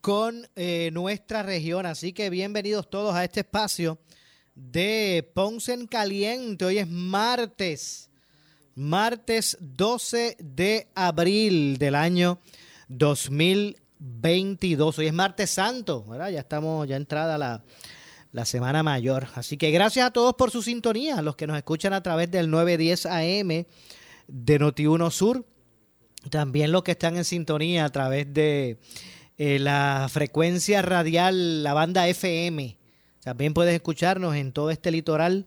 con eh, nuestra región. Así que bienvenidos todos a este espacio de Ponce en Caliente. Hoy es martes, martes 12 de abril del año 2022. Hoy es martes santo. Ya estamos, ya entrada la la Semana Mayor. Así que gracias a todos por su sintonía, los que nos escuchan a través del 910 AM de Noti1 Sur, también los que están en sintonía a través de eh, la frecuencia radial, la banda FM. También puedes escucharnos en todo este litoral.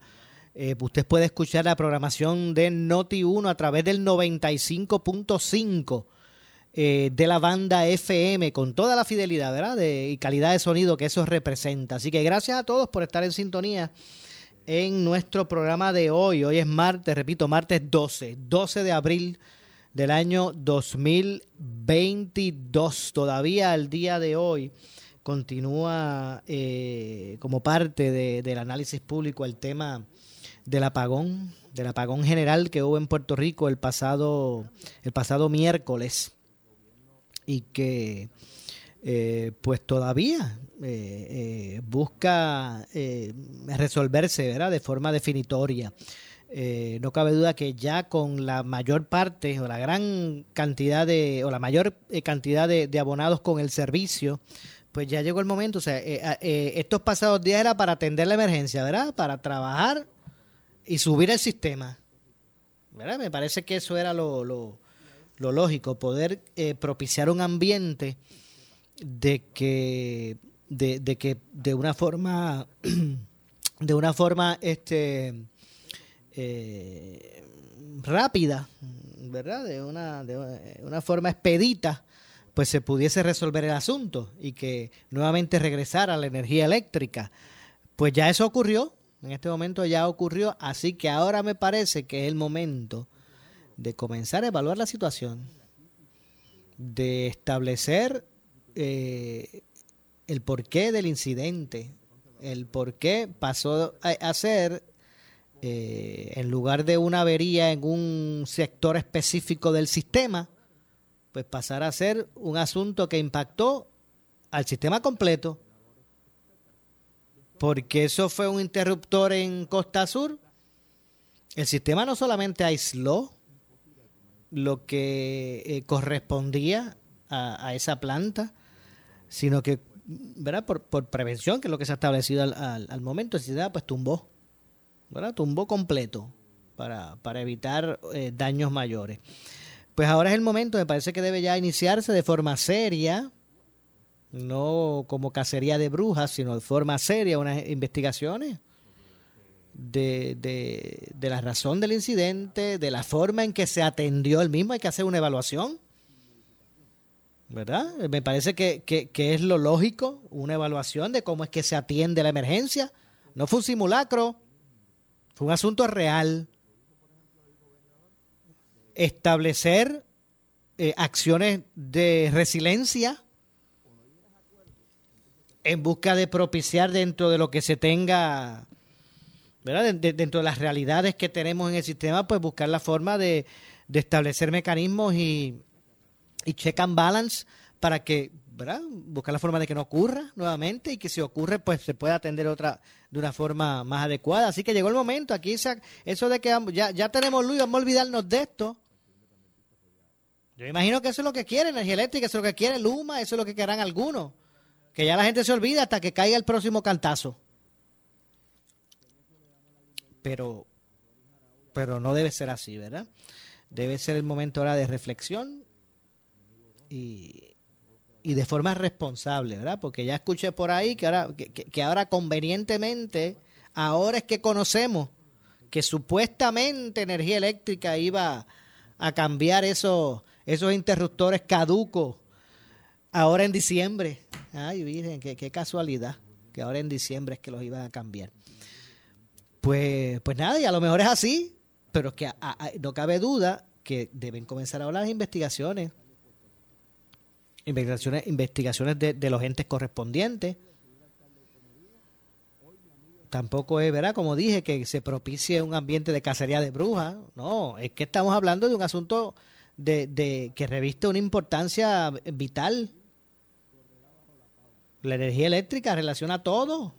Eh, usted puede escuchar la programación de Noti1 a través del 95.5 eh, de la banda FM con toda la fidelidad ¿verdad? De, y calidad de sonido que eso representa. Así que gracias a todos por estar en sintonía en nuestro programa de hoy. Hoy es martes, repito, martes 12, 12 de abril del año 2022. Todavía al día de hoy continúa eh, como parte de, del análisis público el tema del apagón, del apagón general que hubo en Puerto Rico el pasado, el pasado miércoles y que eh, pues todavía eh, busca resolverse ¿verdad? de forma definitoria. No cabe duda que ya con la mayor parte o la gran cantidad de o la mayor cantidad de, abonados con el servicio, pues ya llegó el momento. O sea, estos pasados días era para atender la emergencia, ¿verdad? Para trabajar y subir el sistema. ¿verdad? Me parece que eso era lo, lo lógico, poder eh, propiciar un ambiente de que de, que de una forma de una forma este eh, rápida verdad de una de una forma expedita pues se pudiese resolver el asunto y que nuevamente regresara la energía eléctrica. Pues ya eso ocurrió en este momento ya ocurrió así que ahora me parece que es el momento de comenzar a evaluar la situación, de establecer eh, el porqué del incidente, el por qué pasó a, ser, eh, en lugar de una avería en un sector específico del sistema, pues pasar a ser un asunto que impactó al sistema completo. Porque eso fue un interruptor en Costa Sur. El sistema no solamente aisló lo que eh, correspondía a, esa planta, sino que, ¿verdad? Por, por, prevención, que es lo que se ha establecido al, al, momento, el sistema pues tumbó, ¿verdad? Tumbó completo para, para evitar eh, daños mayores. Pues ahora es el momento, me parece que debe ya iniciarse de forma seria, no como cacería de brujas, sino de forma seria, unas investigaciones de, de, de, la razón del incidente, de la forma en que se atendió el mismo. Hay que hacer una evaluación. ¿Verdad? Me parece que, que, es lo lógico, una evaluación de cómo es que se atiende la emergencia. No fue un simulacro, un asunto real. Establecer eh, acciones de resiliencia en busca de propiciar dentro de lo que se tenga ¿verdad? dentro de las realidades que tenemos en el sistema, pues buscar la forma de, establecer mecanismos y, y, check and balance para que, ¿verdad? Buscar la forma de que no ocurra nuevamente y que si ocurre, pues se pueda atender otra de una forma más adecuada. Así que llegó el momento, aquí eso de que ya, ya tenemos luz, vamos a olvidarnos de esto. Yo imagino que eso es lo que quiere energía eléctrica, eso es lo que quiere Luma, eso es lo que querrán algunos. Que ya la gente se olvida hasta que caiga el próximo cantazo. pero, pero no debe ser así, ¿verdad? Debe ser el momento ahora de reflexión y, y de forma responsable, ¿verdad? Porque ya escuché por ahí que ahora, que, ahora convenientemente, ahora es que conocemos que supuestamente energía eléctrica iba a cambiar esos, esos interruptores caducos ahora en diciembre. Ay, Virgen, qué, casualidad que ahora en diciembre es que los iban a cambiar. Pues, pues nada, y a lo mejor es así, pero es que no cabe duda que deben comenzar ahora las investigaciones. Investigaciones, investigaciones de, de los entes correspondientes. Tampoco es, ¿verdad? Como dije, que se propicie un ambiente de cacería de brujas. No, es que estamos hablando de un asunto de, de que reviste una importancia vital la energía eléctrica relaciona todo.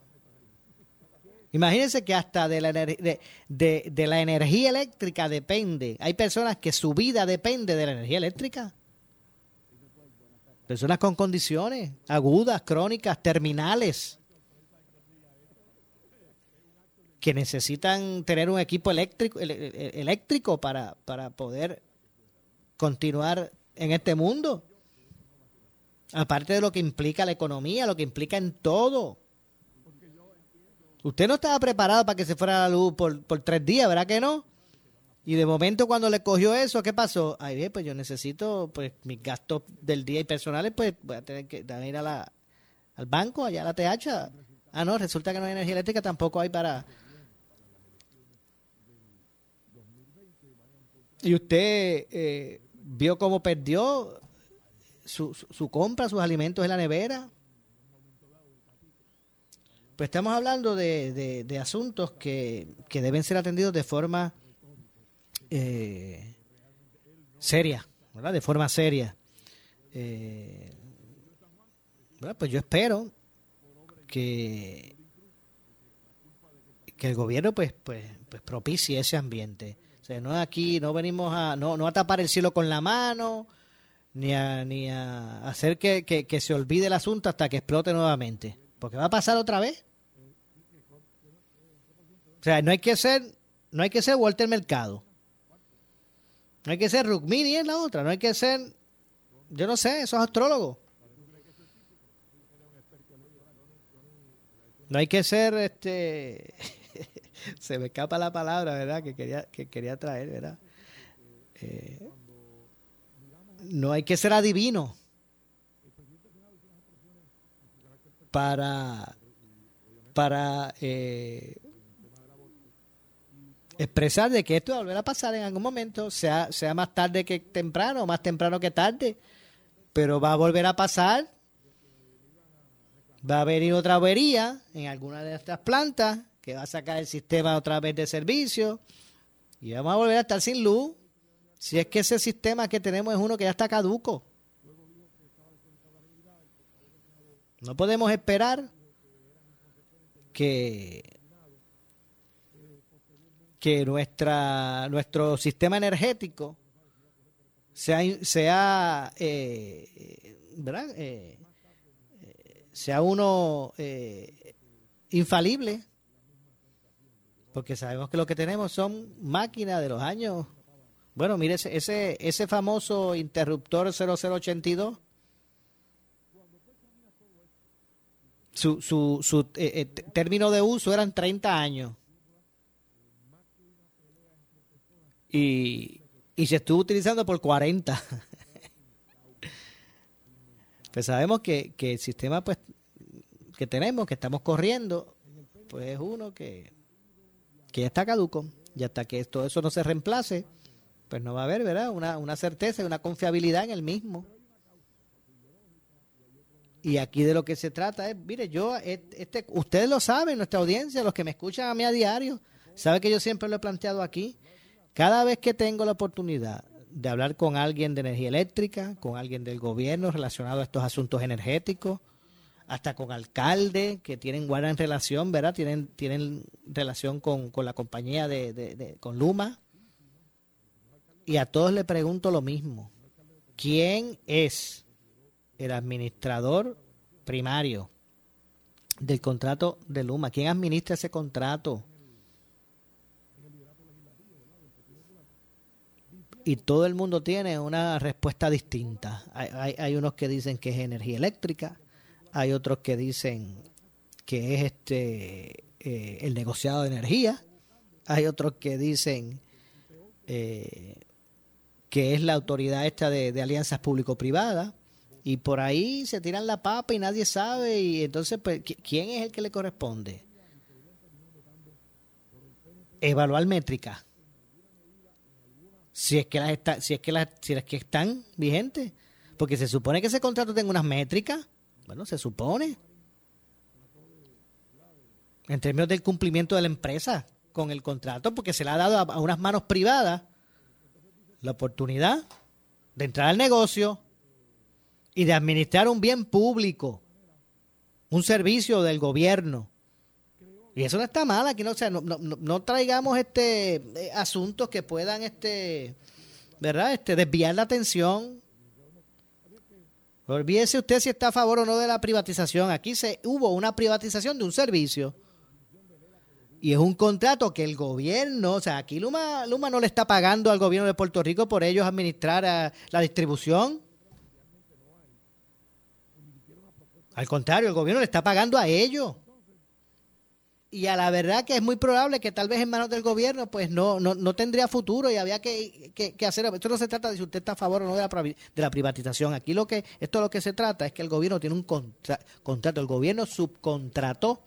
Imagínense que hasta de la, de, de, la energía eléctrica depende. Hay personas que su vida depende de la energía eléctrica. Personas con condiciones agudas, crónicas, terminales, que necesitan tener un equipo eléctrico, eléctrico para, para poder continuar en este mundo. Aparte de lo que implica la economía, lo que implica en todo. Usted no estaba preparado para que se fuera la luz por, tres días, ¿verdad que no? Y de momento cuando le cogió eso, ¿qué pasó? Ay, bien, pues yo necesito, pues mis gastos del día y personales, pues voy a tener que ir a la, al banco, allá a la TH. Ah, no, resulta que no hay energía eléctrica, tampoco hay para... Y usted eh, vio cómo perdió su, su, compra, sus alimentos en la nevera. Pues estamos hablando de, de, asuntos que, que, deben ser atendidos de forma eh, seria, ¿verdad? De forma seria. Eh, pues yo espero que, que el gobierno pues, pues, pues propicie ese ambiente. O sea, no aquí, no venimos a, no, no a tapar el cielo con la mano, ni a, ni a hacer que, que, se olvide el asunto hasta que explote nuevamente. Porque va a pasar otra vez. O sea, no hay que ser, no hay que ser Walter Mercado. No hay que ser Rukmini es la otra. No hay que ser, yo no sé, esos astrólogos. No hay que ser, este, se me escapa la palabra, ¿verdad? Que quería, que quería traer, ¿verdad? Eh, no hay que ser adivino para, para eh, expresar de que esto va a volver a pasar en algún momento, sea, sea más tarde que temprano, más temprano que tarde, pero va a volver a pasar. Va a venir otra avería en alguna de estas plantas que va a sacar el sistema otra vez de servicio y vamos a volver a estar sin luz si es que ese sistema que tenemos es uno que ya está caduco. No podemos esperar que, que nuestra, nuestro sistema energético sea, sea, eh, eh, sea uno eh, infalible, porque sabemos que lo que tenemos son máquinas de los años. Bueno, mire, ese, ese, famoso interruptor 0082, su, su, su eh, eh, término de uso eran 30 años. Y, y se estuvo utilizando por 40. pues sabemos que, que el sistema pues que tenemos, que estamos corriendo, pues es uno que, que ya está caduco. Y hasta que todo eso no se reemplace, pues no va a haber, ¿verdad? Una, una certeza y una confiabilidad en el mismo. Y aquí de lo que se trata es, mire, yo, este, ustedes lo saben, nuestra audiencia, los que me escuchan a mí a diario, sabe que yo siempre lo he planteado aquí. Cada vez que tengo la oportunidad de hablar con alguien de energía eléctrica, con alguien del gobierno relacionado a estos asuntos energéticos, hasta con alcaldes que tienen buena relación, ¿verdad? Tienen, tienen relación con, con la compañía de, de, con Luma, y a todos le pregunto lo mismo. ¿Quién es el administrador primario del contrato de Luma? ¿Quién administra ese contrato? Y todo el mundo tiene una respuesta distinta. Hay, hay, unos que dicen que es energía eléctrica, hay otros que dicen que es este eh, el negociado de energía, hay otros que dicen eh, que es la autoridad esta de, alianzas público-privadas, y por ahí se tiran la papa y nadie sabe, y entonces, pues, ¿quién es el que le corresponde? Evaluar métricas. Si es que las está, si es que las, si es que están vigentes, porque se supone que ese contrato tenga unas métricas, bueno, se supone. En términos del cumplimiento de la empresa con el contrato, porque se le ha dado a unas manos privadas la oportunidad de entrar al negocio y de administrar un bien público, un servicio del gobierno. Y eso no está mal, aquí no, no, no, traigamos este eh, asuntos que puedan este ¿verdad? Este desviar la atención. Olvídese usted si está a favor o no de la privatización. Aquí se hubo una privatización de un servicio y es un contrato que el gobierno, o sea, aquí Luma, Luma no le está pagando al gobierno de Puerto Rico por ellos administrar eh, la distribución. Al contrario, el gobierno le está pagando a ellos. Y a la verdad que es muy probable que tal vez en manos del gobierno pues no, no, tendría futuro y había que, hacer... Esto no se trata de si usted está a favor o no de la, de la privatización. Aquí lo que esto lo que se trata es que el gobierno tiene un contrato. El gobierno subcontrató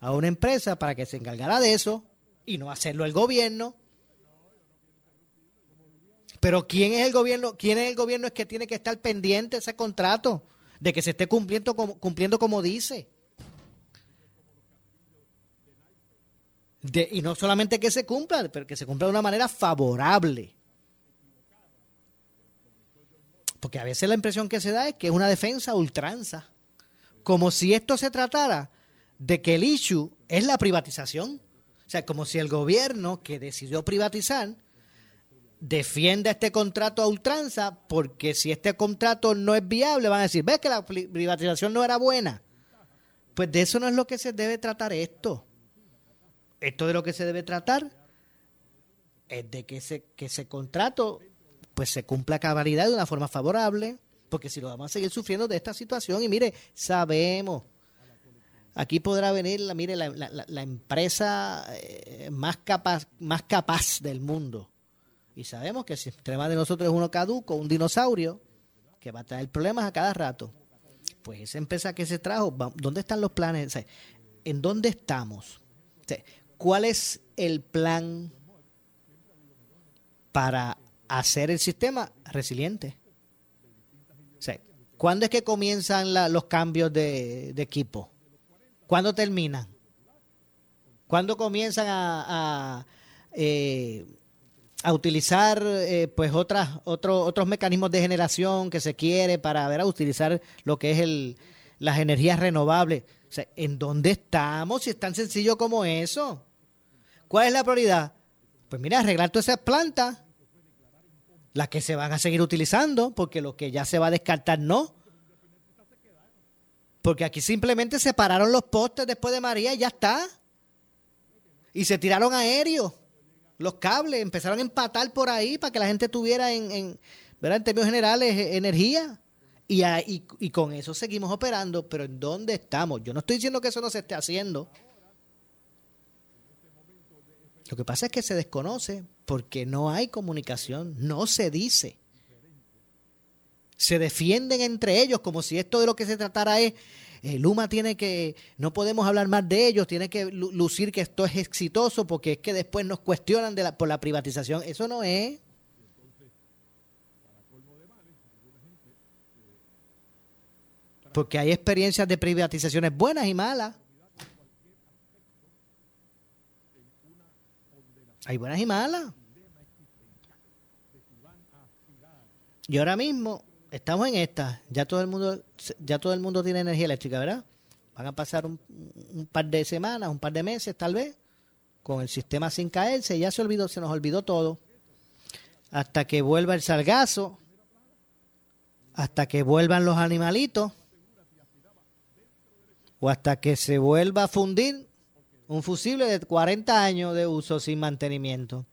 a una empresa para que se encargara de eso y no hacerlo el gobierno. Pero ¿quién es el gobierno? ¿Quién es el gobierno es que tiene que estar pendiente ese contrato? De que se esté cumpliendo como, cumpliendo como dice. Y no solamente que se cumpla, pero que se cumpla de una manera favorable. Porque a veces la impresión que se da es que es una defensa ultranza. Como si esto se tratara de que el issue es la privatización. O sea, como si el gobierno que decidió privatizar defienda este contrato a ultranza porque si este contrato no es viable van a decir, ves que la privatización no era buena. Pues de eso no es lo que se debe tratar esto. Esto de lo que se debe tratar es de que ese, que contrato pues se cumpla a cabalidad de una forma favorable, porque si lo vamos a seguir sufriendo de esta situación y mire, sabemos Aquí podrá venir, la, mire, la, la, empresa eh, más, capaz, más capaz del mundo. Y sabemos que el sistema de nosotros es uno caduco, un dinosaurio, que va a traer problemas a cada rato. Pues esa empresa que se trajo, ¿dónde están los planes? ¿En dónde estamos? ¿Cuál es el plan para hacer el sistema resiliente? ¿Cuándo es que comienzan los cambios de equipo? ¿Cuándo terminan? ¿Cuándo comienzan a, a, eh, utilizar eh, pues otras, otros mecanismos de generación que se quiere para ver a utilizar lo que es el, las energías renovables? ¿En dónde estamos? Si es tan sencillo como eso. ¿Cuál es la prioridad? Pues mira, arreglar todas esas plantas, las que se van a seguir utilizando, porque lo que ya se va a descartar no. Porque aquí simplemente se pararon los postes después de María y ya está. Y se tiraron aéreos, los cables, empezaron a empatar por ahí para que la gente tuviera en, en, en términos generales eh, energía. Y, y, con eso seguimos operando, pero ¿en dónde estamos? Yo no estoy diciendo que eso no se esté haciendo. Lo que pasa es que se desconoce porque no hay comunicación, no se dice se defienden entre ellos como si esto de lo que se tratara es eh, Luma tiene que, no podemos hablar más de ellos, tiene que lucir que esto es exitoso porque es que después nos cuestionan por la privatización. Eso no es. Porque hay experiencias de privatizaciones buenas y malas. Hay buenas y malas. Y ahora mismo estamos en esta. Ya todo el mundo, ya todo el mundo tiene energía eléctrica, ¿verdad? Van a pasar un, par de semanas, un par de meses tal vez, con el sistema sin caerse. Ya se olvidó, se nos olvidó todo. Hasta que vuelva el sargazo, hasta que vuelvan los animalitos, o hasta que se vuelva a fundir un fusible de 40 años de uso sin mantenimiento.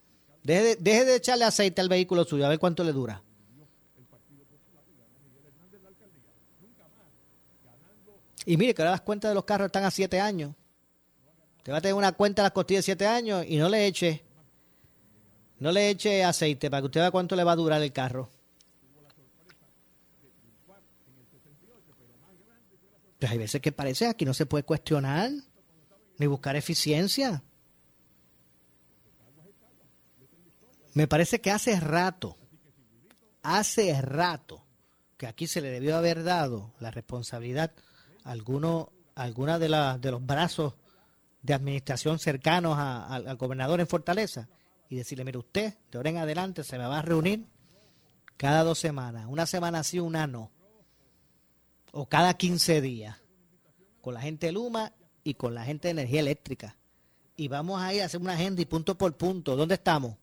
Deje de, echarle aceite al vehículo suyo, a ver cuánto le dura. Y mire que ahora las cuentas de los carros están a siete años. Te va a tener una cuenta de las costillas de siete años y no le eche, no le eche aceite para que usted vea cuánto le va a durar el carro. Pues hay veces que parece aquí no se puede cuestionar ni buscar eficiencia. Me parece que hace rato, hace rato, que aquí se le debió haber dado la responsabilidad a alguno, alguna de, la, de los brazos de administración cercanos al gobernador en Fortaleza y decirle, mire usted, de ahora en adelante se me va a reunir cada dos semanas, una semana sí, una no, o cada 15 días, con la gente de Luma y con la gente de energía eléctrica. Y vamos a ir a hacer una agenda y punto por punto. ¿Dónde estamos?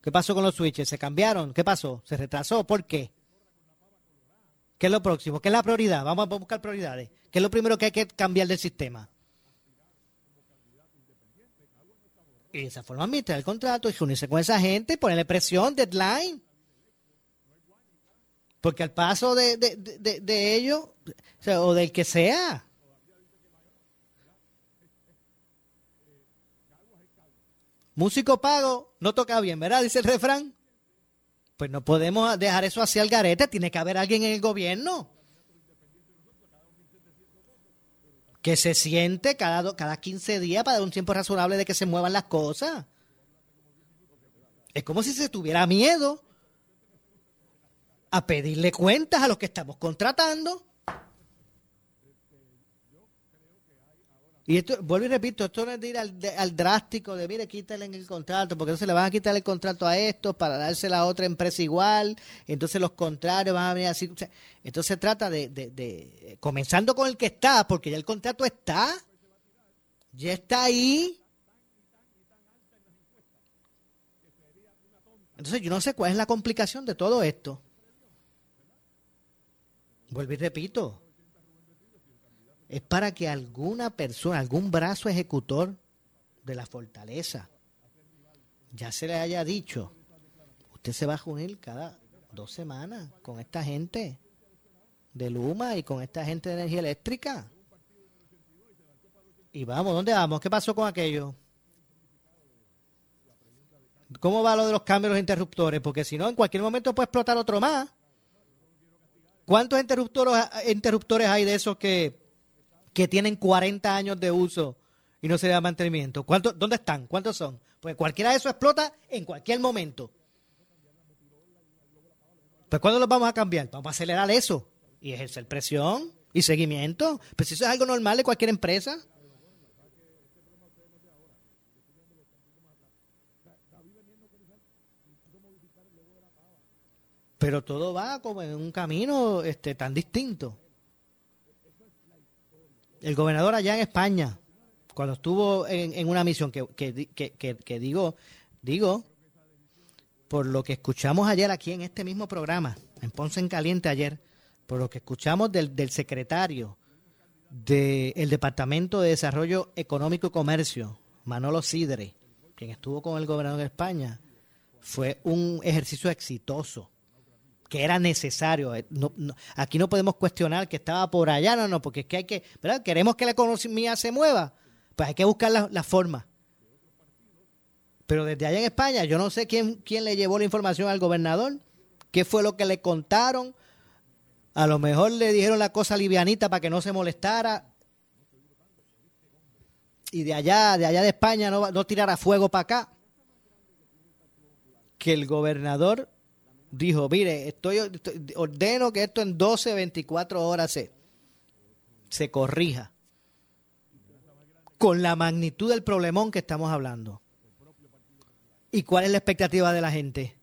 ¿Qué pasó con los switches? ¿Se cambiaron? ¿Qué pasó? ¿Se retrasó? ¿Por qué? ¿Qué es lo próximo? ¿Qué es la prioridad? Vamos a buscar prioridades. ¿Qué es lo primero que hay que cambiar del sistema? Y de esa forma administrar el contrato y unirse con esa gente, ponerle presión, deadline. Porque al paso de, de, ellos, o, del que sea, músico pago, no toca bien, ¿verdad? Dice el refrán. Pues no podemos dejar eso así al garete, tiene que haber alguien en el gobierno que se siente cada, cada 15 días para dar un tiempo razonable de que se muevan las cosas. Es como si se tuviera miedo a pedirle cuentas a los que estamos contratando. Y esto, vuelvo y repito, esto no es de ir al, drástico de, mire, quítale en el contrato, porque entonces le van a quitar el contrato a estos para dársela a otra empresa igual, entonces los contrarios van a venir así. entonces se trata de, de, comenzando con el que está, porque ya el contrato está, ya está ahí. Entonces yo no sé cuál es la complicación de todo esto. Vuelvo y repito, es para que alguna persona, algún brazo ejecutor de la fortaleza, ya se le haya dicho, usted se va a unir cada dos semanas con esta gente de Luma y con esta gente de energía eléctrica. Y vamos, ¿dónde vamos? ¿Qué pasó con aquello? ¿Cómo va lo de los cambios de los interruptores? Porque si no, en cualquier momento puede explotar otro más. ¿Cuántos interruptores, interruptores hay de esos que que tienen 40 años de uso y no se le da mantenimiento. ¿Cuántos, ¿Dónde están? ¿Cuántos son? Pues cualquiera de esos explota en cualquier momento. Pues ¿cuándo los vamos a cambiar? Vamos a acelerar eso y ejercer presión y seguimiento. Pues eso es algo normal de cualquier empresa. Pero todo va como en un camino este, tan distinto el gobernador allá en España, cuando estuvo en, una misión, que, digo, digo, por lo que escuchamos ayer aquí en este mismo programa, en Ponce en Caliente ayer, por lo que escuchamos del, del secretario del Departamento de Desarrollo Económico y Comercio, Manolo Sidre, quien estuvo con el gobernador de España, fue un ejercicio exitoso que era necesario. Eh, aquí no podemos cuestionar que estaba por allá, no, no, porque es que hay que, ¿verdad? Queremos que la economía se mueva, pues hay que buscar la, forma. Pero desde allá en España, yo no sé quién, quién le llevó la información al gobernador, qué fue lo que le contaron. A lo mejor le dijeron la cosa livianita para que no se molestara. Y de allá, de allá de España, no, no tirara fuego para acá. Que el gobernador dijo, mire, estoy, ordeno que esto en 12, 24 horas se, se corrija. Con la magnitud del problemón que estamos hablando. ¿Y cuál es la expectativa de la gente?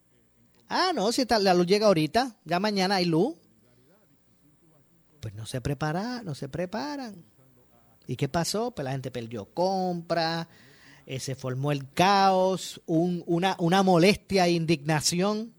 Ah, no, si la luz llega ahorita, ya mañana hay luz. Pues no se prepara, no se preparan. ¿Y qué pasó? Pues la gente perdió compra, eh, se formó el caos, un, una, una molestia e indignación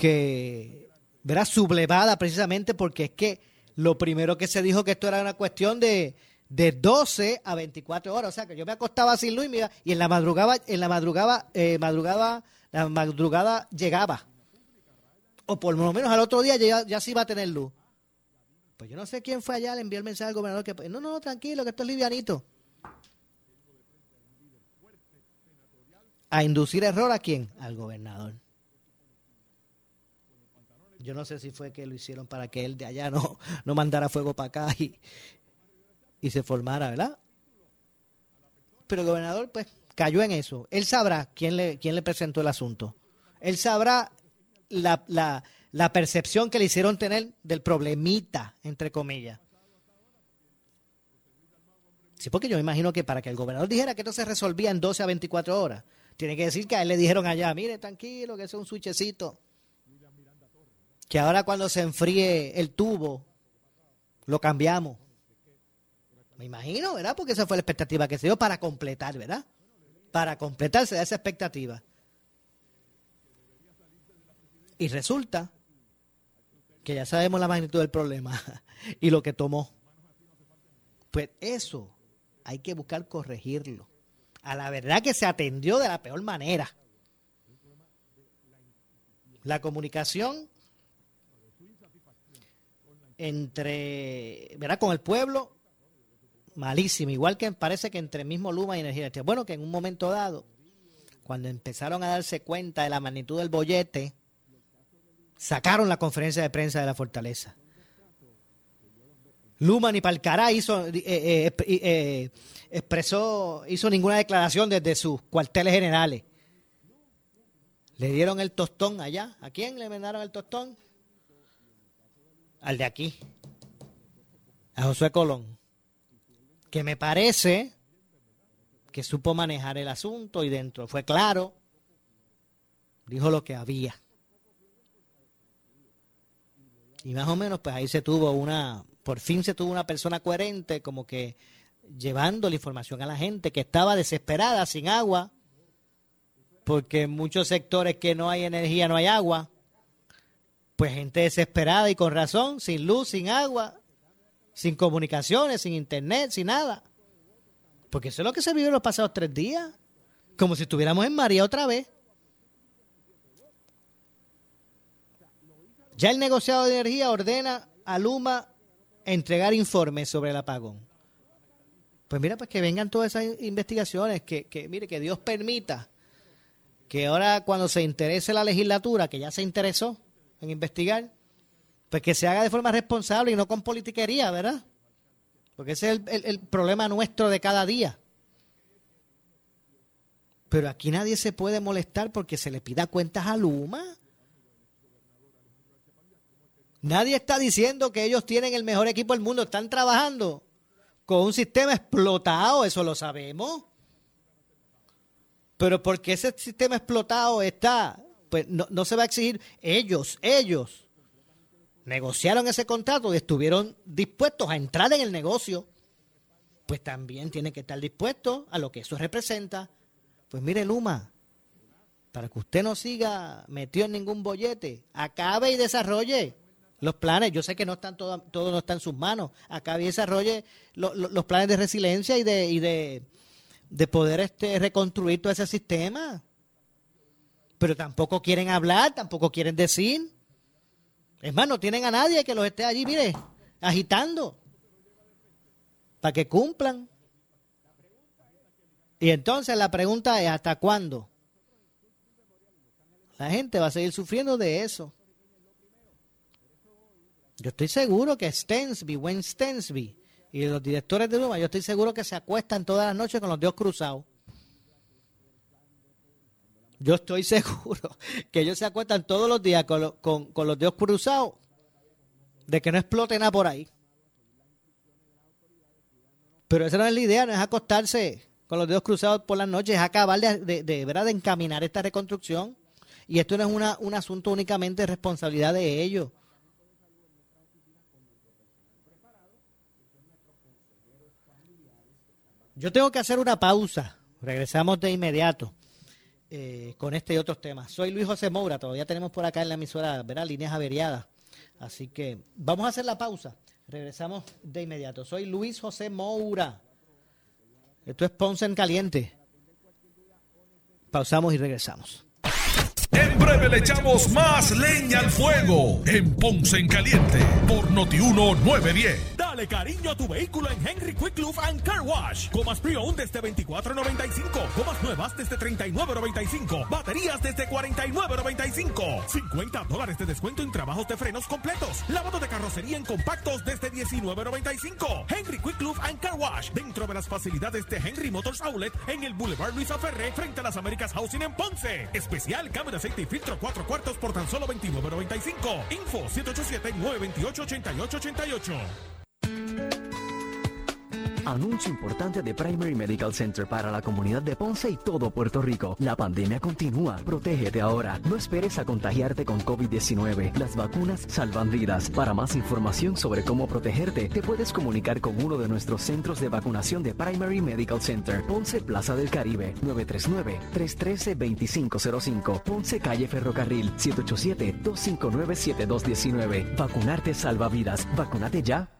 que verá sublevada precisamente porque es que lo primero que se dijo que esto era una cuestión de, de 12 a 24 horas. O sea, que yo me acostaba sin luz y, y en la madrugada, en la madrugada, eh, madrugada, la madrugada llegaba. O por lo menos al otro día ya, ya sí iba a tener luz. Pues yo no sé quién fue allá, le envió el mensaje al gobernador que no, no, tranquilo, que esto es livianito. ¿A inducir error a quién? Al gobernador. Yo no sé si fue que lo hicieron para que él de allá no, no mandara fuego para acá y, y se formara, ¿verdad? Pero el gobernador, pues, cayó en eso. Él sabrá quién le, quién le presentó el asunto. Él sabrá la, la, la percepción que le hicieron tener del problemita, entre comillas. Sí, porque yo me imagino que para que el gobernador dijera que esto se resolvía en 12 a 24 horas, tiene que decir que a él le dijeron allá, mire, tranquilo, que es un switchecito. Que ahora cuando se enfríe el tubo, lo cambiamos. Me imagino, ¿verdad? Porque esa fue la expectativa que se dio para completar, ¿verdad? Para completarse de esa expectativa. Y resulta que ya sabemos la magnitud del problema y lo que tomó. Pues eso hay que buscar corregirlo a la verdad que se atendió de la peor manera. La comunicación entre, ¿verdad? Con el pueblo, malísima. Igual que parece que entre mismo Luma y Energía Bueno, que en un momento dado, cuando empezaron a darse cuenta de la magnitud del bollete, sacaron la conferencia de prensa de la fortaleza. Luma ni Palcará hizo, eh, eh, eh, expresó, hizo ninguna declaración desde sus cuarteles generales. Le dieron el tostón allá. ¿A quién le mandaron el tostón? Al de aquí. A Josué Colón. Que me parece que supo manejar el asunto y dentro fue claro. Dijo lo que había. Y más o menos, pues ahí se tuvo una, por fin se tuvo una persona coherente, como que llevando la información a la gente que estaba desesperada, sin agua, porque en muchos sectores que no hay energía, no hay agua, pues gente desesperada y con razón, sin luz, sin agua, sin comunicaciones, sin internet, sin nada. Porque eso es lo que se vivió los pasados tres días, como si estuviéramos en María otra vez. Ya el negociado de energía ordena a Luma entregar informes sobre el apagón. Pues mira, pues que vengan todas esas investigaciones, que, que mire, que Dios permita que ahora cuando se interese la legislatura, que ya se interesó en investigar, pues que se haga de forma responsable y no con politiquería, ¿verdad? Porque ese es el, el problema nuestro de cada día. Pero aquí nadie se puede molestar porque se le pida cuentas a Luma. Nadie está diciendo que ellos tienen el mejor equipo del mundo, están trabajando con un sistema explotado, eso lo sabemos. Pero porque ese sistema explotado está, pues no, se va a exigir ellos, ellos negociaron ese contrato y estuvieron dispuestos a entrar en el negocio, pues también tienen que estar dispuestos a lo que eso representa. Pues mire, Luma, para que usted no siga metido en ningún bollete, acabe y desarrolle los planes, yo sé que no están todo, todo no está en sus manos. Acá desarrolle los planes de resiliencia y de, y de, de poder este, reconstruir todo ese sistema. Pero tampoco quieren hablar, tampoco quieren decir. Es más, no tienen a nadie que los esté allí, mire, agitando. Para que cumplan. Y entonces la pregunta es, ¿hasta cuándo? La gente va a seguir sufriendo de eso. Yo estoy seguro que Stensby, Wayne Stensby y los directores de Luma, yo estoy seguro que se acuestan todas las noches con los dedos cruzados. Yo estoy seguro que ellos se acuestan todos los días con, con los dedos cruzados de que no explote nada por ahí. Pero esa no es la idea, no es acostarse con los dedos cruzados por las noches, es acabar de, de, ¿verdad? de encaminar esta reconstrucción. Y esto no es una, un asunto únicamente de responsabilidad de ellos. Yo tengo que hacer una pausa. Regresamos de inmediato eh, con este y otros temas. Soy Luis José Moura. Todavía tenemos por acá en la emisora, ¿verdad? Líneas averiadas. Así que vamos a hacer la pausa. Regresamos de inmediato. Soy Luis José Moura. Esto es Ponce en Caliente. Pausamos y regresamos. Breve le echamos más leña al fuego en Ponce en Caliente por Notiuno 910. Dale cariño a tu vehículo en Henry Quick Lube and Car Wash. Comas pre-owned desde 24.95. Comas nuevas desde 39.95. Baterías desde 49.95. 50 dólares de descuento en trabajos de frenos completos. Lavado de carrocería en compactos desde 19.95. Henry Quick Lube and Car Wash. Dentro de las facilidades de Henry Motors Outlet en el Boulevard Luisa Ferré frente a las Américas Housing en Ponce. Especial cambio de aceite y filtro 4 cuartos por tan solo 29.95. Info 787-928-8888. Anuncio importante de Primary Medical Center para la comunidad de Ponce y todo Puerto Rico. La pandemia continúa. Protégete ahora. No esperes a contagiarte con COVID-19. Las vacunas salvan vidas. Para más información sobre cómo protegerte, te puedes comunicar con uno de nuestros centros de vacunación de Primary Medical Center. Ponce Plaza del Caribe, 939-313-2505. Ponce Calle Ferrocarril, 787-259-7219. Vacunarte salva vidas. Vacunate ya.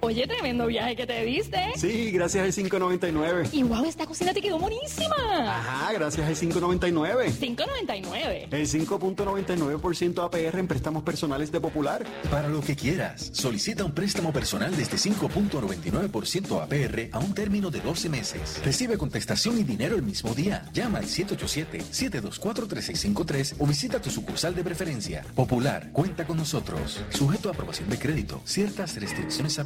Oye, tremendo viaje que te diste. Sí, gracias al 599. Y wow, esta cocina te quedó buenísima. Ajá, gracias al 599. 599. El 5.99% APR en préstamos personales de Popular. Para lo que quieras, solicita un préstamo personal desde 5.99% APR a un término de 12 meses. Recibe contestación y dinero el mismo día. Llama al 787-724-3653 o visita tu sucursal de preferencia. Popular, cuenta con nosotros. Sujeto a aprobación de crédito. Ciertas restricciones aplican.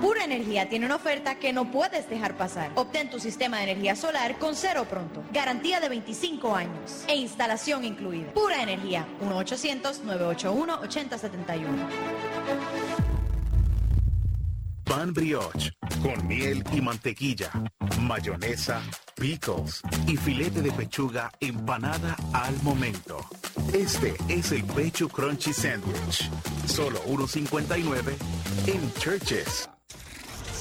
Pura Energía tiene una oferta que no puedes dejar pasar. Obtén tu sistema de energía solar con cero pronto. Garantía de 25 años. E instalación incluida. Pura Energía. 1-800-981-8071. Pan brioche con miel y mantequilla, mayonesa, pickles y filete de pechuga empanada al momento. Este es el Pecho Crunchy Sandwich. Solo 1.59 en Churches.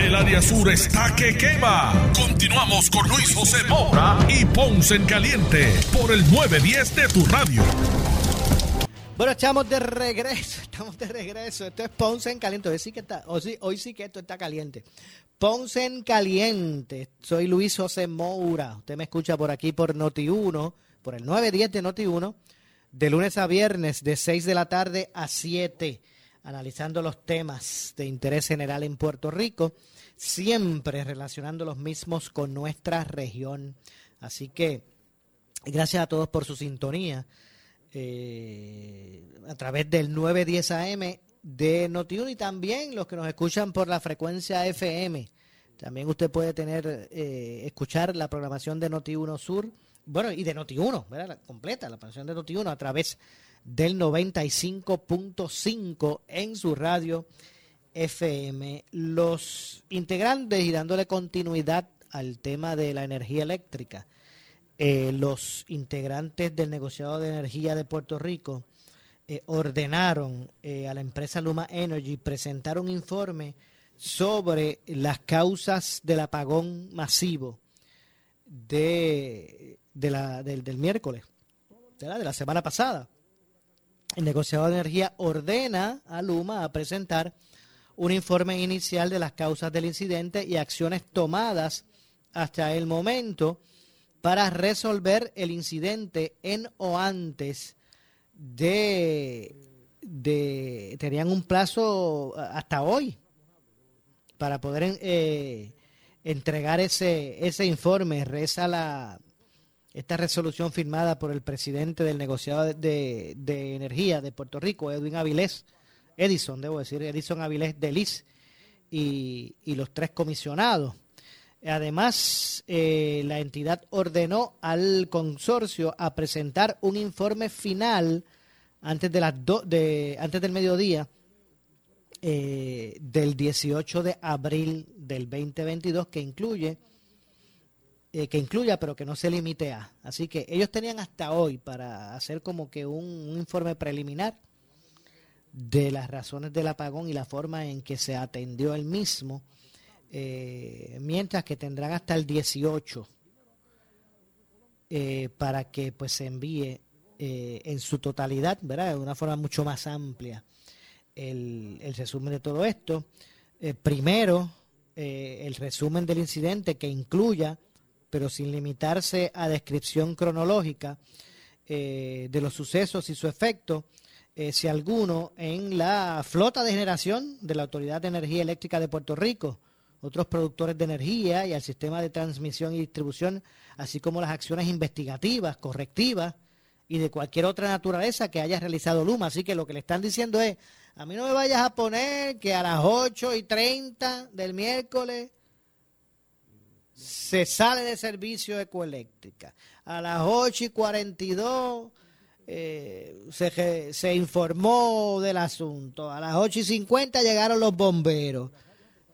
El área sur está que quema. Continuamos con Luis José Moura y Ponce en Caliente por el 910 de tu radio. Bueno, estamos de regreso, estamos de regreso. Esto es Ponce en Caliente. Hoy sí que, está, hoy sí, que esto está caliente. Ponce en Caliente. Soy Luis José Moura. Usted me escucha por aquí por Noti1, por el 910 de Noti1, de lunes a viernes, de 6 de la tarde a 7 analizando los temas de interés general en Puerto Rico, siempre relacionando los mismos con nuestra región. Así que gracias a todos por su sintonía eh, a través del 910 AM de Notiuno y también los que nos escuchan por la frecuencia FM. También usted puede tener, eh, escuchar la programación de Noti1 Sur, bueno, y de Noti1, ¿verdad? La, completa, la programación de Noti1 a través del 95.5 en su radio FM. Los integrantes y dándole continuidad al tema de la energía eléctrica, eh, los integrantes del negociado de energía de Puerto Rico eh, ordenaron eh, a la empresa Luma Energy presentar un informe sobre las causas del apagón masivo de, de la, del, del miércoles, de la, de la semana pasada. El negociado de energía ordena a Luma a presentar un informe inicial de las causas del incidente y acciones tomadas hasta el momento para resolver el incidente en o antes de, de tenían un plazo hasta hoy para poder eh, entregar ese, ese informe. Reza la, esta resolución firmada por el presidente del negociado de, de, energía de Puerto Rico, Edwin Avilés, Edison, debo decir, Edison Avilés de Liz, y, y los tres comisionados. Además, eh, la entidad ordenó al consorcio a presentar un informe final antes de las do, de antes del mediodía eh, del 18 de abril del 2022 que incluye eh, que incluya pero que no se limite a así que ellos tenían hasta hoy para hacer como que un, informe preliminar de las razones del apagón y la forma en que se atendió el mismo eh, mientras que tendrán hasta el 18 eh, para que pues se envíe en su totalidad, ¿verdad? De una forma mucho más amplia el, el resumen de todo esto. Primero, el resumen del incidente que incluya, pero sin limitarse a descripción cronológica eh, de los sucesos y su efecto, si alguno, en la flota de generación de la Autoridad de Energía Eléctrica de Puerto Rico, otros productores de energía y al sistema de transmisión y distribución, así como las acciones investigativas, correctivas y de cualquier otra naturaleza que haya realizado Luma. Así que lo que le están diciendo es, a mí no me vayas a poner que a las 8 y 30 del miércoles se sale de servicio ecoeléctrica. A las 8 y 42 eh, se, se informó del asunto. A las 8 y 50 llegaron los bomberos.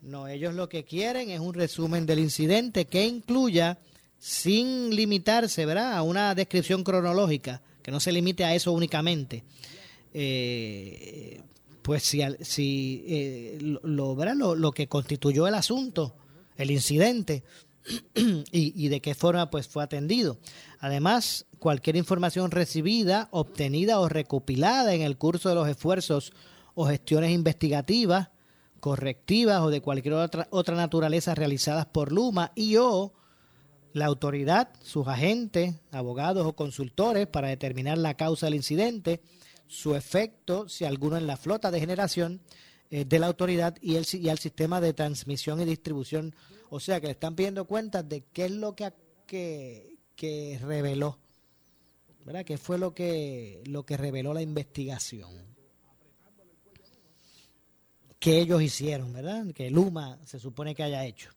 No, ellos lo que quieren es un resumen del incidente que incluya, sin limitarse ¿verdad? a una descripción cronológica, que no se limite a eso únicamente, eh, pues si, si eh, lo, lo, lo, que constituyó el asunto, el incidente, y, de qué forma pues fue atendido. Además, cualquier información recibida, obtenida o recopilada en el curso de los esfuerzos o gestiones investigativas, correctivas o de cualquier otra, otra naturaleza realizadas por Luma y o la autoridad, sus agentes, abogados o consultores para determinar la causa del incidente, su efecto, si alguno en la flota de generación eh, de la autoridad y, el, y al sistema de transmisión y distribución. O sea que le están pidiendo cuentas de qué es lo que, que, que reveló, ¿verdad? ¿Qué fue lo que, lo que reveló la investigación? que ellos hicieron, ¿verdad? Que Luma se supone que haya hecho.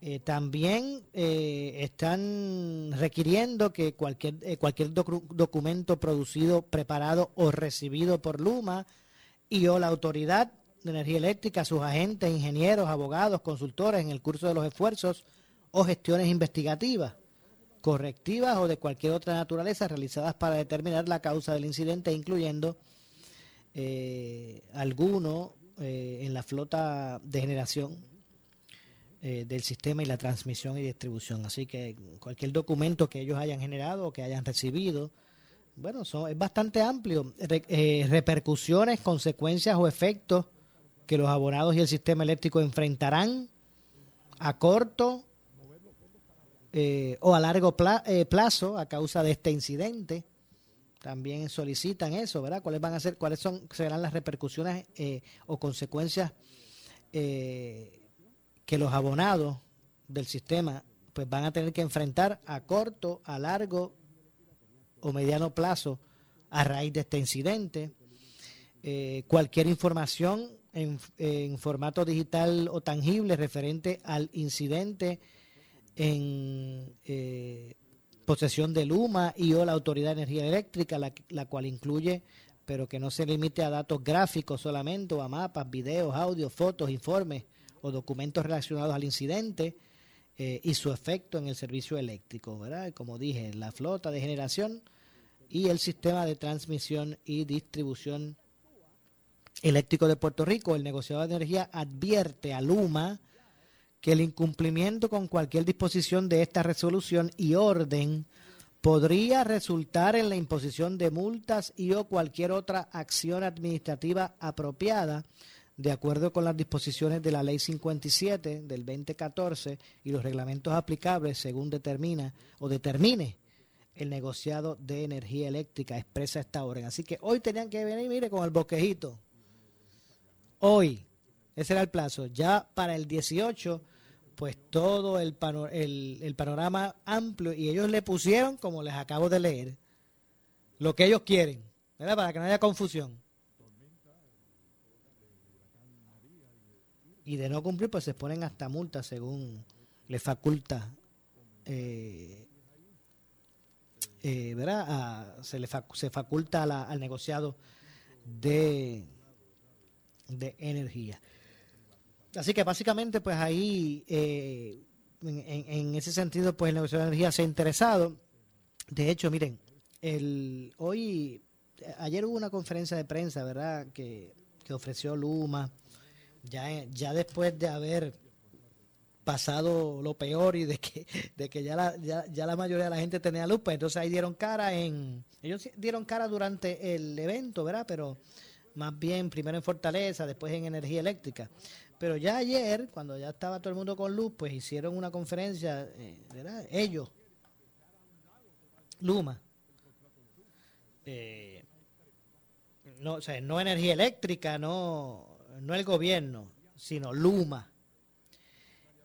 Eh, también eh, están requiriendo que cualquier, eh, cualquier docu documento producido, preparado o recibido por Luma y o la autoridad de energía eléctrica, sus agentes, ingenieros, abogados, consultores en el curso de los esfuerzos o gestiones investigativas, correctivas o de cualquier otra naturaleza realizadas para determinar la causa del incidente, incluyendo alguno eh, en la flota de generación eh, del sistema y la transmisión y distribución. Así que cualquier documento que ellos hayan generado o que hayan recibido, bueno, son, es bastante amplio. Eh, repercusiones, consecuencias o efectos que los abonados y el sistema eléctrico enfrentarán a corto o a largo plazo a causa de este incidente también solicitan eso, ¿verdad? ¿Cuáles van a ser, cuáles son, serán las repercusiones eh, o consecuencias eh, que los abonados del sistema pues van a tener que enfrentar a corto, a largo o mediano plazo a raíz de este incidente. Eh, cualquier información en, formato digital o tangible referente al incidente en eh, posesión de Luma y o la Autoridad de Energía Eléctrica, la, la, cual incluye, pero que no se limite a datos gráficos solamente, o a mapas, videos, audios, fotos, informes o documentos relacionados al incidente eh, y su efecto en el servicio eléctrico, ¿verdad? Como dije, la flota de generación y el sistema de transmisión y distribución eléctrico de Puerto Rico, el negociador de energía advierte a Luma que el incumplimiento con cualquier disposición de esta resolución y orden podría resultar en la imposición de multas y o cualquier otra acción administrativa apropiada de acuerdo con las disposiciones de la Ley 57 del 2014 y los reglamentos aplicables según determina o determine el negociado de energía eléctrica expresa esta orden. Así que hoy tenían que venir, mire, con el bosquejito. Hoy, ese era el plazo. Ya para el 18, pues todo el, el, el panorama amplio y ellos le pusieron, como les acabo de leer, lo que ellos quieren, ¿verdad? Para que no haya confusión. Y de no cumplir, pues se ponen hasta multas según le faculta eh, eh, ¿verdad? A, se le se faculta la, al negociado de, de energía. Así que básicamente, pues ahí, eh, en, ese sentido, pues el negociado de energía se ha interesado. De hecho, miren, el hoy, ayer hubo una conferencia de prensa, ¿verdad? Que, que ofreció Luma, ya, ya después de haber pasado lo peor y de que, de que ya, la, ya, ya, la mayoría de la gente tenía luz, pues entonces ahí dieron cara en, ellos dieron cara durante el evento, ¿verdad? Pero más bien primero en Fortaleza, después en energía eléctrica. Pero ya ayer, cuando ya estaba todo el mundo con luz, pues hicieron una conferencia, eh, ¿verdad? Ellos, Luma, eh, no, o sea, no energía eléctrica, no, no el gobierno, sino Luma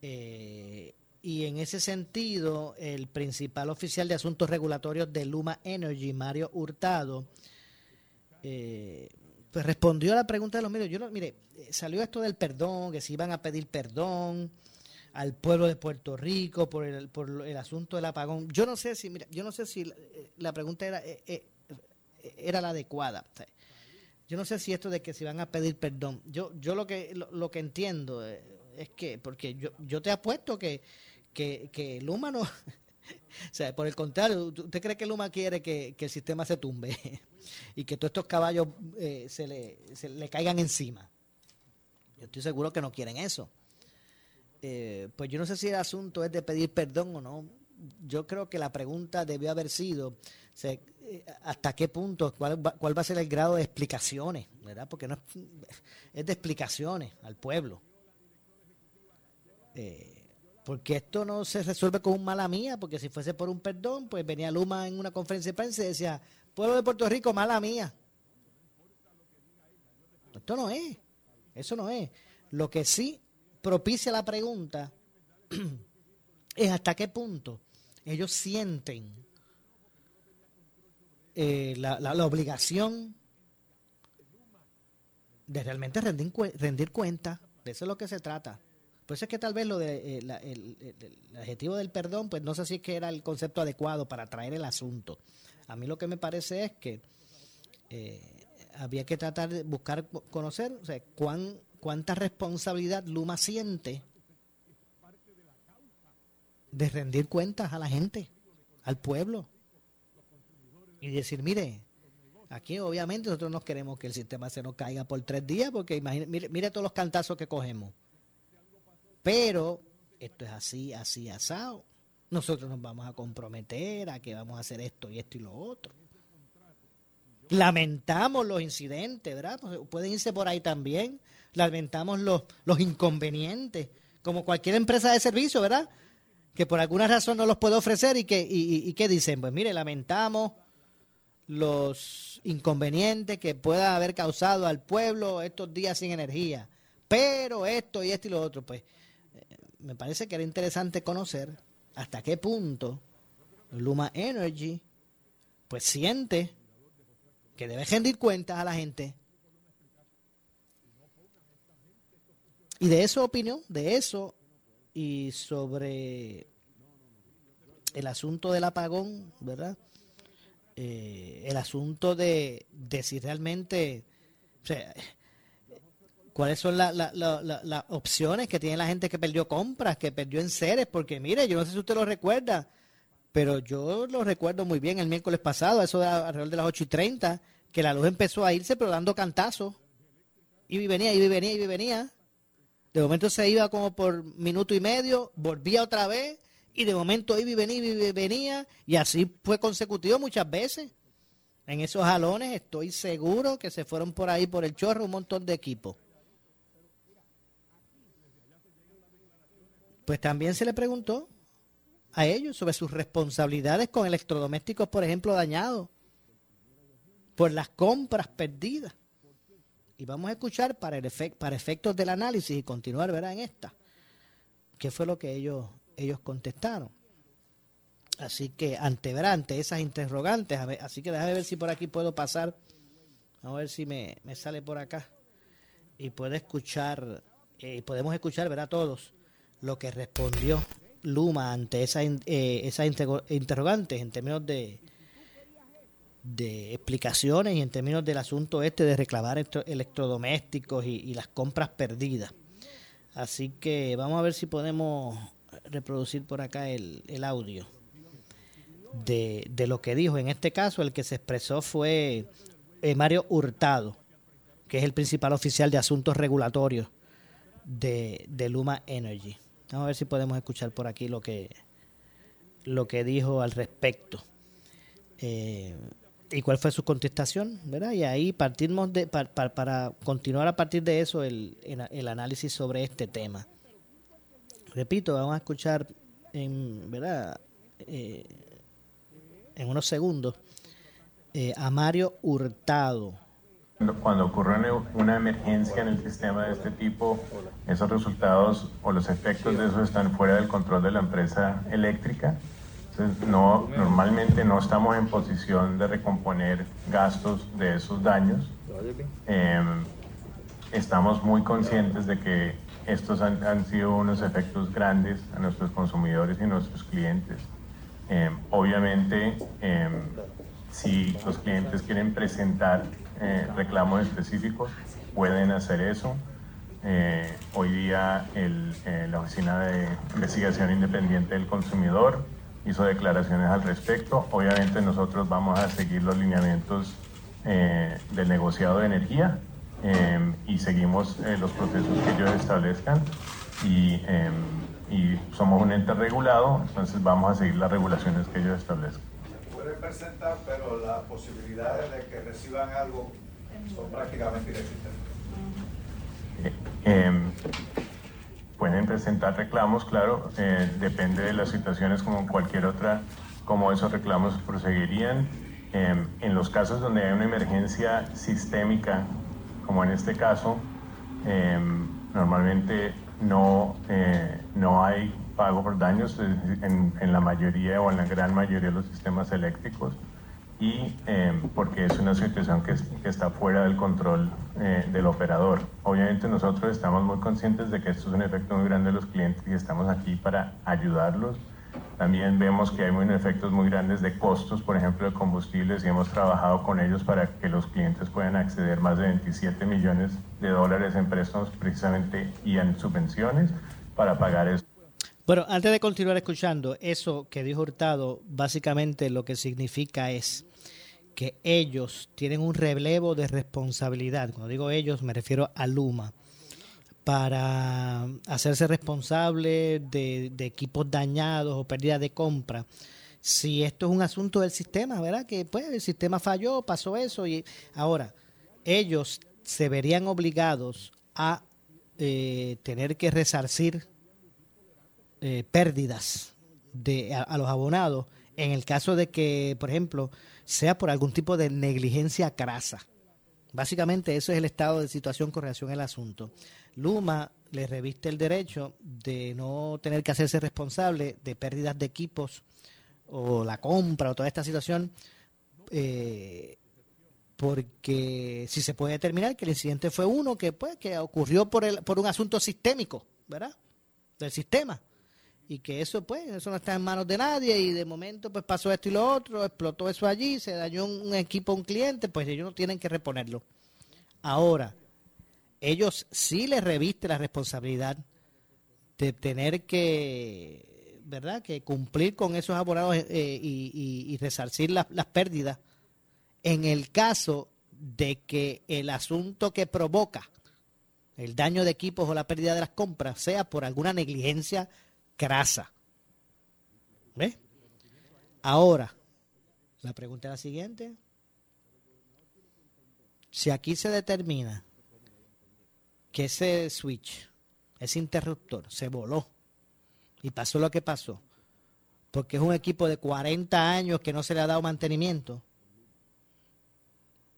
eh, y en ese sentido, el principal oficial de asuntos regulatorios de Luma Energy, Mario Hurtado, pues respondió a la pregunta de los medios. Yo no, mire, salió esto del perdón, que se iban a pedir perdón al pueblo de Puerto Rico por el, por el asunto del apagón. Yo no sé si, mira, yo no sé si la, la pregunta era, eh, eh, era la adecuada. Yo no sé si esto de que se iban a pedir perdón. Yo, yo lo que lo, lo que entiendo eh, es que, porque yo, yo te apuesto que, que, que Luma no, o sea, por el contrario, ¿usted cree que Luma quiere que, el sistema se tumbe y que todos estos caballos eh, se, le, se le caigan encima? Yo estoy seguro que no quieren eso. Eh, pues yo no sé si el asunto es de pedir perdón o no. Yo creo que la pregunta debió haber sido sea, hasta qué punto, cuál va, cuál va a ser el grado de explicaciones, ¿verdad? Porque no es, es de explicaciones al pueblo. Eh, porque esto no se resuelve con un mala mía, porque si fuese por un perdón, pues venía Luma en una conferencia de prensa y decía, pueblo de Puerto Rico, mala mía. Esto no es, eso no es. Lo que sí propicia la pregunta es hasta qué punto ellos sienten eh, la, obligación de realmente rendir, rendir cuenta. De eso es lo que se trata. Por eso es que tal vez lo de, eh, el, adjetivo del perdón, pues no sé si es que era el concepto adecuado para traer el asunto. A mí lo que me parece es que eh, había que tratar de buscar conocer cuán, cuánta responsabilidad Luma siente de rendir cuentas a la gente, al pueblo. Y decir, mire, aquí obviamente nosotros no queremos que el sistema se nos caiga por tres días, porque imagine, mire, mire todos los cantazos que cogemos. Pero esto es así, así, asado. Nosotros nos vamos a comprometer a que vamos a hacer esto y esto y lo otro. Lamentamos los incidentes, ¿verdad? Pueden irse por ahí también. Lamentamos los, los inconvenientes, como cualquier empresa de servicio, ¿verdad? Que por alguna razón no los puede ofrecer y que, y, que dicen, pues mire, lamentamos los inconvenientes que pueda haber causado al pueblo estos días sin energía. Pero esto y esto y lo otro, pues me parece que era interesante conocer hasta qué punto Luma Energy pues siente que debe rendir cuentas a la gente. Y de eso opinión, de eso y sobre el asunto del apagón, ¿verdad? Eh, el asunto de, de si realmente, cuáles son las opciones que tiene la gente que perdió compras, que perdió en seres, porque mire, yo no sé si usted lo recuerda, pero yo lo recuerdo muy bien el miércoles pasado, eso de alrededor de las 8 y 30, que la luz empezó a irse, pero dando cantazos. Y venía, y venía, y venía. De momento se iba como por minuto y medio, volvía otra vez, y de momento iba y venía, y venía, y así fue consecutivo muchas veces. En esos jalones estoy seguro que se fueron por ahí, por el chorro, un montón de equipos. Pues también se le preguntó a ellos sobre sus responsabilidades con electrodomésticos, por ejemplo, dañados, por las compras perdidas. Y vamos a escuchar para, el para efectos del análisis y continuar, ¿verdad? En esta. ¿Qué fue lo que ellos, ellos contestaron? Así que ante, ante esas interrogantes, así que déjame ver si por aquí puedo pasar, a ver si me, sale por acá y puede escuchar, eh, podemos escuchar, ¿verdad? Todos lo que respondió Luma ante esa, eh, esas interrogantes en términos de, de explicaciones y en términos del asunto este de reclamar electrodomésticos y, las compras perdidas. Así que vamos a ver si podemos reproducir por acá el, el audio de, de, lo que dijo. En este caso, el que se expresó fue eh, Mario Hurtado, que es el principal oficial de asuntos regulatorios de, de Luma Energy. Vamos a ver si podemos escuchar por aquí lo que, lo que dijo al respecto. Eh, y cuál fue su contestación, ¿verdad? Y ahí partimos de, para continuar a partir de eso el, el, análisis sobre este tema. Repito, vamos a escuchar en, ¿verdad? Eh, en unos segundos eh, a Mario Hurtado, cuando ocurre una emergencia en el sistema de este tipo, esos resultados o los efectos de eso están fuera del control de la empresa eléctrica. Entonces, no, normalmente no estamos en posición de recomponer gastos de esos daños. Em, estamos muy conscientes de que estos han, sido unos efectos grandes a nuestros consumidores y nuestros clientes. Em, obviamente, em, si los clientes quieren presentar eh, reclamos específicos, pueden hacer eso. Eh, hoy día eh, la Oficina de Investigación Independiente del Consumidor hizo declaraciones al respecto. Obviamente nosotros vamos a seguir los lineamientos del negociado de energía y seguimos los procesos que ellos establezcan y somos un ente regulado, entonces vamos a seguir las regulaciones que ellos establezcan presentar, pero las posibilidades de que reciban algo son prácticamente inexistentes. Eh, pueden presentar reclamos, claro, eh, depende de las situaciones como cualquier otra, como esos reclamos proseguirían. Em, en los casos donde hay una emergencia sistémica, como en este caso, em, normalmente no, eh, no hay pago por daños en, en, la mayoría o en la gran mayoría de los sistemas eléctricos y eh, porque es una situación que, está fuera del control eh, del operador. Obviamente nosotros estamos muy conscientes de que esto es un efecto muy grande de los clientes y estamos aquí para ayudarlos. También vemos que hay muy efectos muy grandes de costos, por ejemplo, de combustibles y hemos trabajado con ellos para que los clientes puedan acceder más de 27 millones de dólares en préstamos precisamente y en subvenciones para pagar eso. Bueno, antes de continuar escuchando, eso que dijo Hurtado, básicamente lo que significa es que ellos tienen un relevo de responsabilidad. Cuando digo ellos, me refiero a Luma, para hacerse responsable de, equipos dañados o pérdida de compra. Si esto es un asunto del sistema, ¿verdad? Que pues el sistema falló, pasó eso y ahora ellos se verían obligados a eh, tener que resarcir eh, pérdidas de, a, los abonados en el caso de que, por ejemplo, sea por algún tipo de negligencia crasa. Básicamente eso es el estado de situación con relación al asunto. Luma le reviste el derecho de no tener que hacerse responsable de pérdidas de equipos o la compra o toda esta situación, eh, porque si se puede determinar que el incidente fue uno que pues que ocurrió por el, por un asunto sistémico, ¿verdad? Del sistema y que eso pues eso no está en manos de nadie y de momento pues pasó esto y lo otro, explotó eso allí, se dañó un, equipo un cliente, pues ellos no tienen que reponerlo. Ahora, ellos sí les reviste la responsabilidad de tener que, ¿verdad? Que cumplir con esos abonados eh, y, y- resarcir las pérdidas en el caso de que el asunto que provoca el daño de equipos o la pérdida de las compras sea por alguna negligencia crasa. ¿Ves? Ahora, la pregunta es la siguiente. Si aquí se determina que ese switch, ese interruptor, se voló y pasó lo que pasó, porque es un equipo de 40 años que no se le ha dado mantenimiento,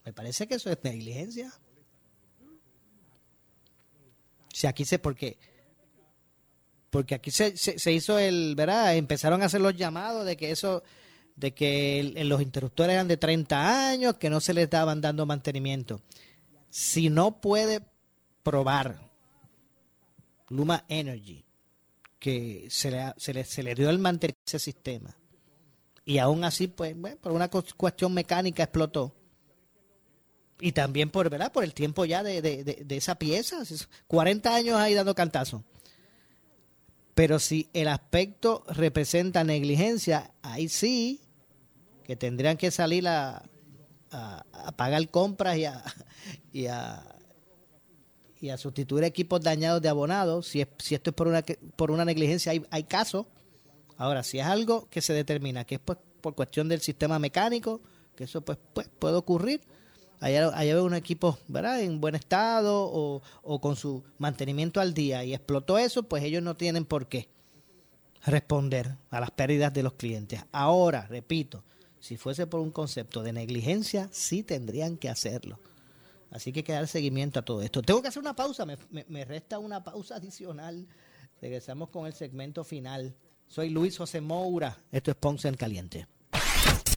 me parece que eso es negligencia. Si aquí se, porque porque aquí se, se, hizo el, ¿verdad? Empezaron a hacer los llamados de que eso, de que los interruptores eran de 30 años, que no se les estaban dando mantenimiento. Si no puede probar Luma Energy que se le, se le, se le dio el mantenimiento a ese sistema y aún así, pues, bueno, por una cu- cuestión mecánica explotó. Y también por, ¿verdad? Por el tiempo ya de, de, de- de esa pieza. 40 años ahí dando cantazo. Pero si el aspecto representa negligencia, ahí sí que tendrían que salir a, pagar compras y a, y a, y a sustituir equipos dañados de abonados. Si, es, si esto es por una, por una negligencia, hay, hay casos. Ahora, si es algo que se determina que es pues, por cuestión del sistema mecánico, que eso pues, pues puede ocurrir, allá, allá veo un equipo ¿verdad? en buen estado o, o con su mantenimiento al día y explotó eso, pues ellos no tienen por qué responder a las pérdidas de los clientes. Ahora, repito, si fuese por un concepto de negligencia, sí tendrían que hacerlo. Así que hay que dar seguimiento a todo esto. Tengo que hacer una pausa, me, me- me resta una pausa adicional. Regresamos con el segmento final. Soy Luis José Moura, esto es Ponce en Caliente.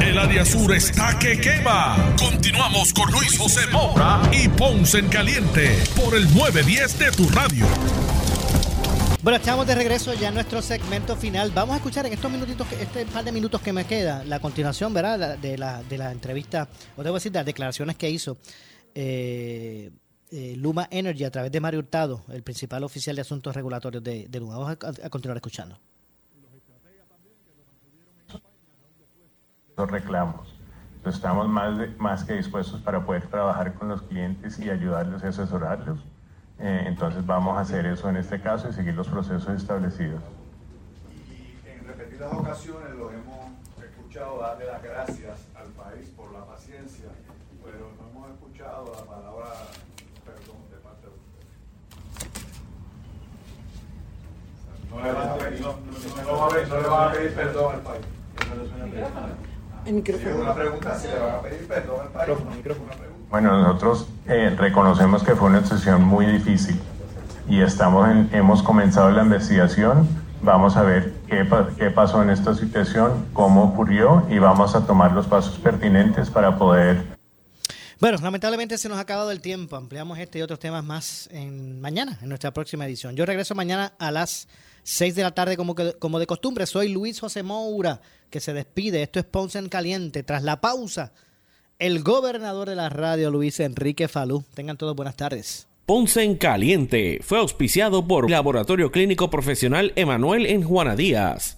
El área sur está que quema. Continuamos con Luis José Moura y Ponce en Caliente por el 910 de tu radio. Bueno, estamos de regreso ya en nuestro segmento final. Vamos a escuchar en estos minutitos, este par de minutos que me queda, la continuación, ¿verdad? La- de, la, de la entrevista, o debo decir, de las declaraciones que hizo eh, eh, Luma Energy a través de Mario Hurtado, el principal oficial de asuntos regulatorios de, de Luma. Vamos a, a continuar escuchando. Los reclamos. Entonces, estamos más, de- más que dispuestos para poder trabajar con los clientes y ayudarlos y asesorarlos. Eh, entonces vamos a hacer eso en este caso y seguir los procesos establecidos. En repetidas ocasiones lo hemos escuchado darle las gracias al país por la paciencia, pero no hemos escuchado la palabra perdón de parte de usted. No le no, no- no va a pedir- no le van a pedir perdón al país. Es una pregunta si le van a pedir perdón al país. Bueno, nosotros eh, reconocemos que fue una sesión muy difícil. y estamos en- hemos comenzado la investigación. Vamos a ver qué, qué pasó en esta situación, cómo ocurrió y vamos a tomar los pasos pertinentes para poder Bueno, lamentablemente se nos ha acabado el tiempo. Ampliamos este y otros temas más en mañana, en nuestra próxima edición. Yo regreso mañana a las 6 de la tarde como, que- como de costumbre. Soy Luis José Moura, que se despide. Esto es Ponce en Caliente. Tras la pausa, el gobernador de la radio, Luis Enrique Falú. Tengan todos buenas tardes. Ponce en Caliente fue auspiciado por Laboratorio Clínico Profesional Emanuel en Juana Díaz.